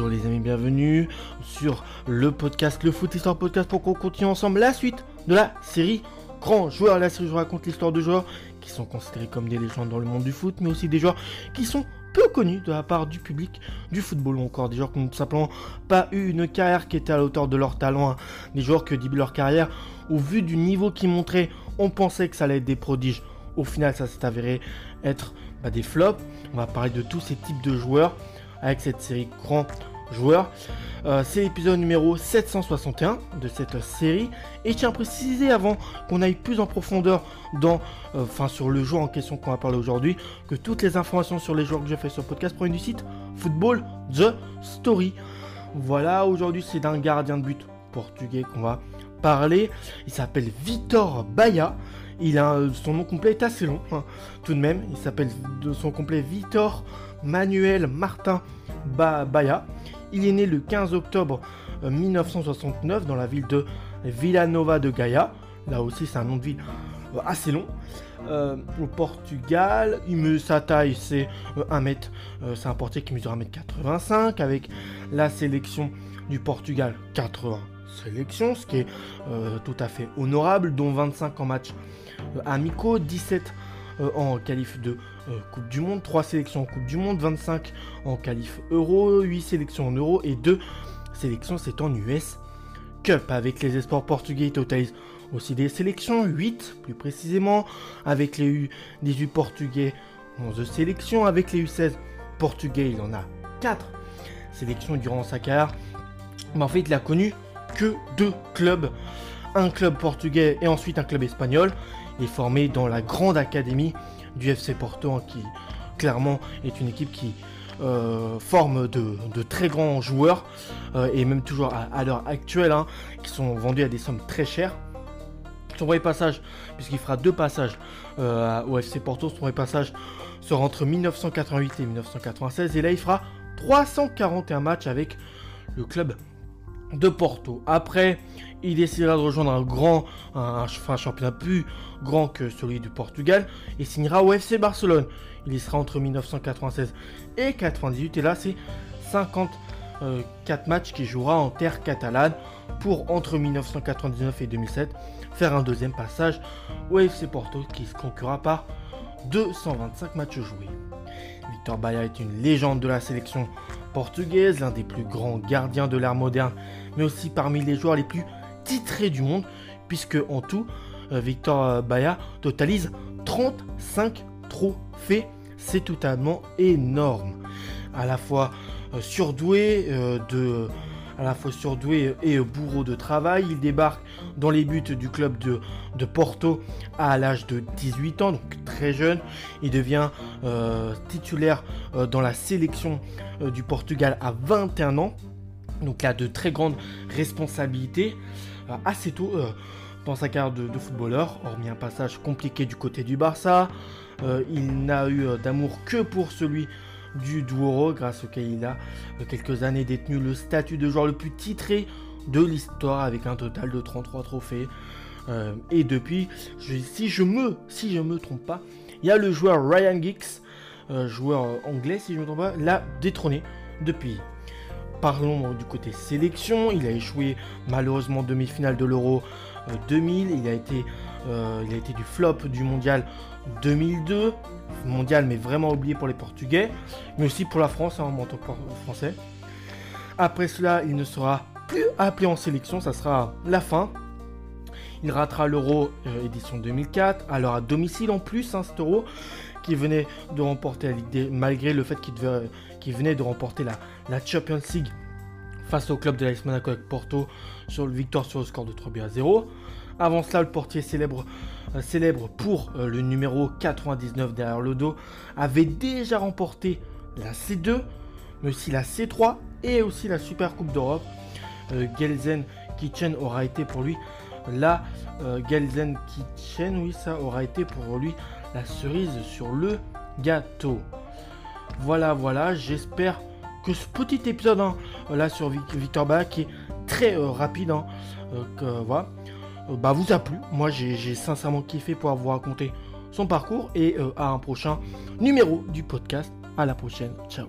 Bonjour les amis, bienvenue sur le podcast, le Foot Histoire Podcast pour qu'on continue ensemble la suite de la série Grand Joueur. La série je raconte l'histoire de joueurs qui sont considérés comme des légendes dans le monde du foot, mais aussi des joueurs qui sont peu connus de la part du public du football ou encore des joueurs qui n'ont tout simplement pas eu une carrière qui était à la hauteur de leur talent. hein. Des joueurs que début leur carrière, au vu du niveau qu'ils montraient, on pensait que ça allait être des prodiges. Au final, ça s'est avéré être bah, des flops. On va parler de tous ces types de joueurs avec cette série Grand Joueur. Euh, c'est l'épisode numéro 761 de cette série. Et je tiens à préciser avant qu'on aille plus en profondeur dans, euh, sur le joueur en question qu'on va parler aujourd'hui, que toutes les informations sur les joueurs que je fais sur le podcast proviennent du site Football The Story. Voilà, aujourd'hui c'est d'un gardien de but portugais qu'on va parler. Il s'appelle Vitor Baia. Il a euh, son nom complet est assez long, hein, tout de même. Il s'appelle de son complet Vitor Manuel Martin ba Baia. Il est né le 15 octobre euh, 1969 dans la ville de Villanova de Gaia. Là aussi, c'est un nom de ville euh, assez long. Euh, au Portugal, sa taille c'est euh, 1 mètre. euh, c'est un portier qui mesure 1m85 avec la sélection du Portugal 80 sélections, ce qui est euh, tout à fait honorable, dont 25 en match euh, amicaux, 17 euh, en qualif de euh, Coupe du Monde, 3 sélections en Coupe du Monde, 25 en qualif Euro, 8 sélections en Euro et 2 sélections c'est en US Cup. Avec les espoirs portugais, il totalise aussi des sélections, 8 plus précisément, avec les U18 portugais, 11 sélections, avec les U16 portugais, il en a 4 sélections durant sa carrière. Mais en fait, il a connu que deux clubs, un club portugais et ensuite un club espagnol. Il est formé dans la grande académie du FC Porto, hein, qui clairement est une équipe qui euh, forme de, très grands joueurs euh, et même toujours à, à l'heure actuelle, hein, qui sont vendus à des sommes très chères. Son premier passage, puisqu'il fera deux passages euh, au FC Porto, son premier passage sera entre 1988 et 1996 et là il fera 341 matchs avec le club de Porto. Après, il décidera de rejoindre un grand, un, championnat plus grand que celui du Portugal et signera au FC Barcelone. Il y sera entre 1996 et 98 et là c'est 54 matchs qu'il jouera en terre catalane pour entre 1999 et 2007 faire un deuxième passage au FC Porto qui se conclura par 225 matchs joués. Victor Baia est une légende de la sélection portugaise, l'un des plus grands gardiens de l'ère moderne, mais aussi parmi les joueurs les plus titrés du monde, puisque en tout, euh, Victor Baia totalise 35 trophées. C'est totalement énorme. À la fois euh, surdoué euh, de la fois surdoué et bourreau de travail, il débarque dans les buts du club de, de Porto à l'âge de 18 ans, jeune. Il devient euh, titulaire euh, dans la sélection euh, du Portugal à 21 ans. Donc il a de très grandes responsabilités assez tôt dans sa carrière de, de footballeur, hormis un passage compliqué du côté du Barça. Il n'a eu d'amour que pour celui du Douro, grâce auquel il a quelques années détenu le statut de joueur le plus titré de l'histoire avec un total de 33 trophées. Euh, et depuis, si je me si je me trompe pas, il y a le joueur Ryan Giggs, euh, joueur anglais si je ne me trompe pas, l'a détrôné depuis. Parlons euh, du côté sélection, il a échoué malheureusement en demi-finale de l'Euro euh, 2000, il a été il a été du flop du mondial 2002, mondial mais vraiment oublié pour les Portugais, mais aussi pour la France hein, en tant que français. Après cela, il ne sera plus appelé en sélection, ça sera la fin. Il ratera l'Euro euh, édition 2004, alors à domicile en plus, hein, cet qui venait de remporter la malgré le fait qu'il venait de remporter la, Champions League face au club de l'AS avec Porto sur le victoire sur le score de 3 buts à 0. Avant cela, le portier célèbre, euh, pour euh, le numéro 99 derrière le dos avait déjà remporté la C2, mais aussi la C3 et aussi la Super Coupe d'Europe. Euh, Gelsen Kitchen aura été pour lui la euh, Kitchen, oui, ça aura été pour lui la cerise sur le gâteau. Voilà, voilà, j'espère que ce petit épisode hein, là sur Vic- Victor Baia qui est très euh, rapide, hein, euh, que, euh, bah, vous a plu. Moi, j'ai sincèrement kiffé pouvoir vous raconter son parcours et à un prochain numéro du podcast. À la prochaine, ciao.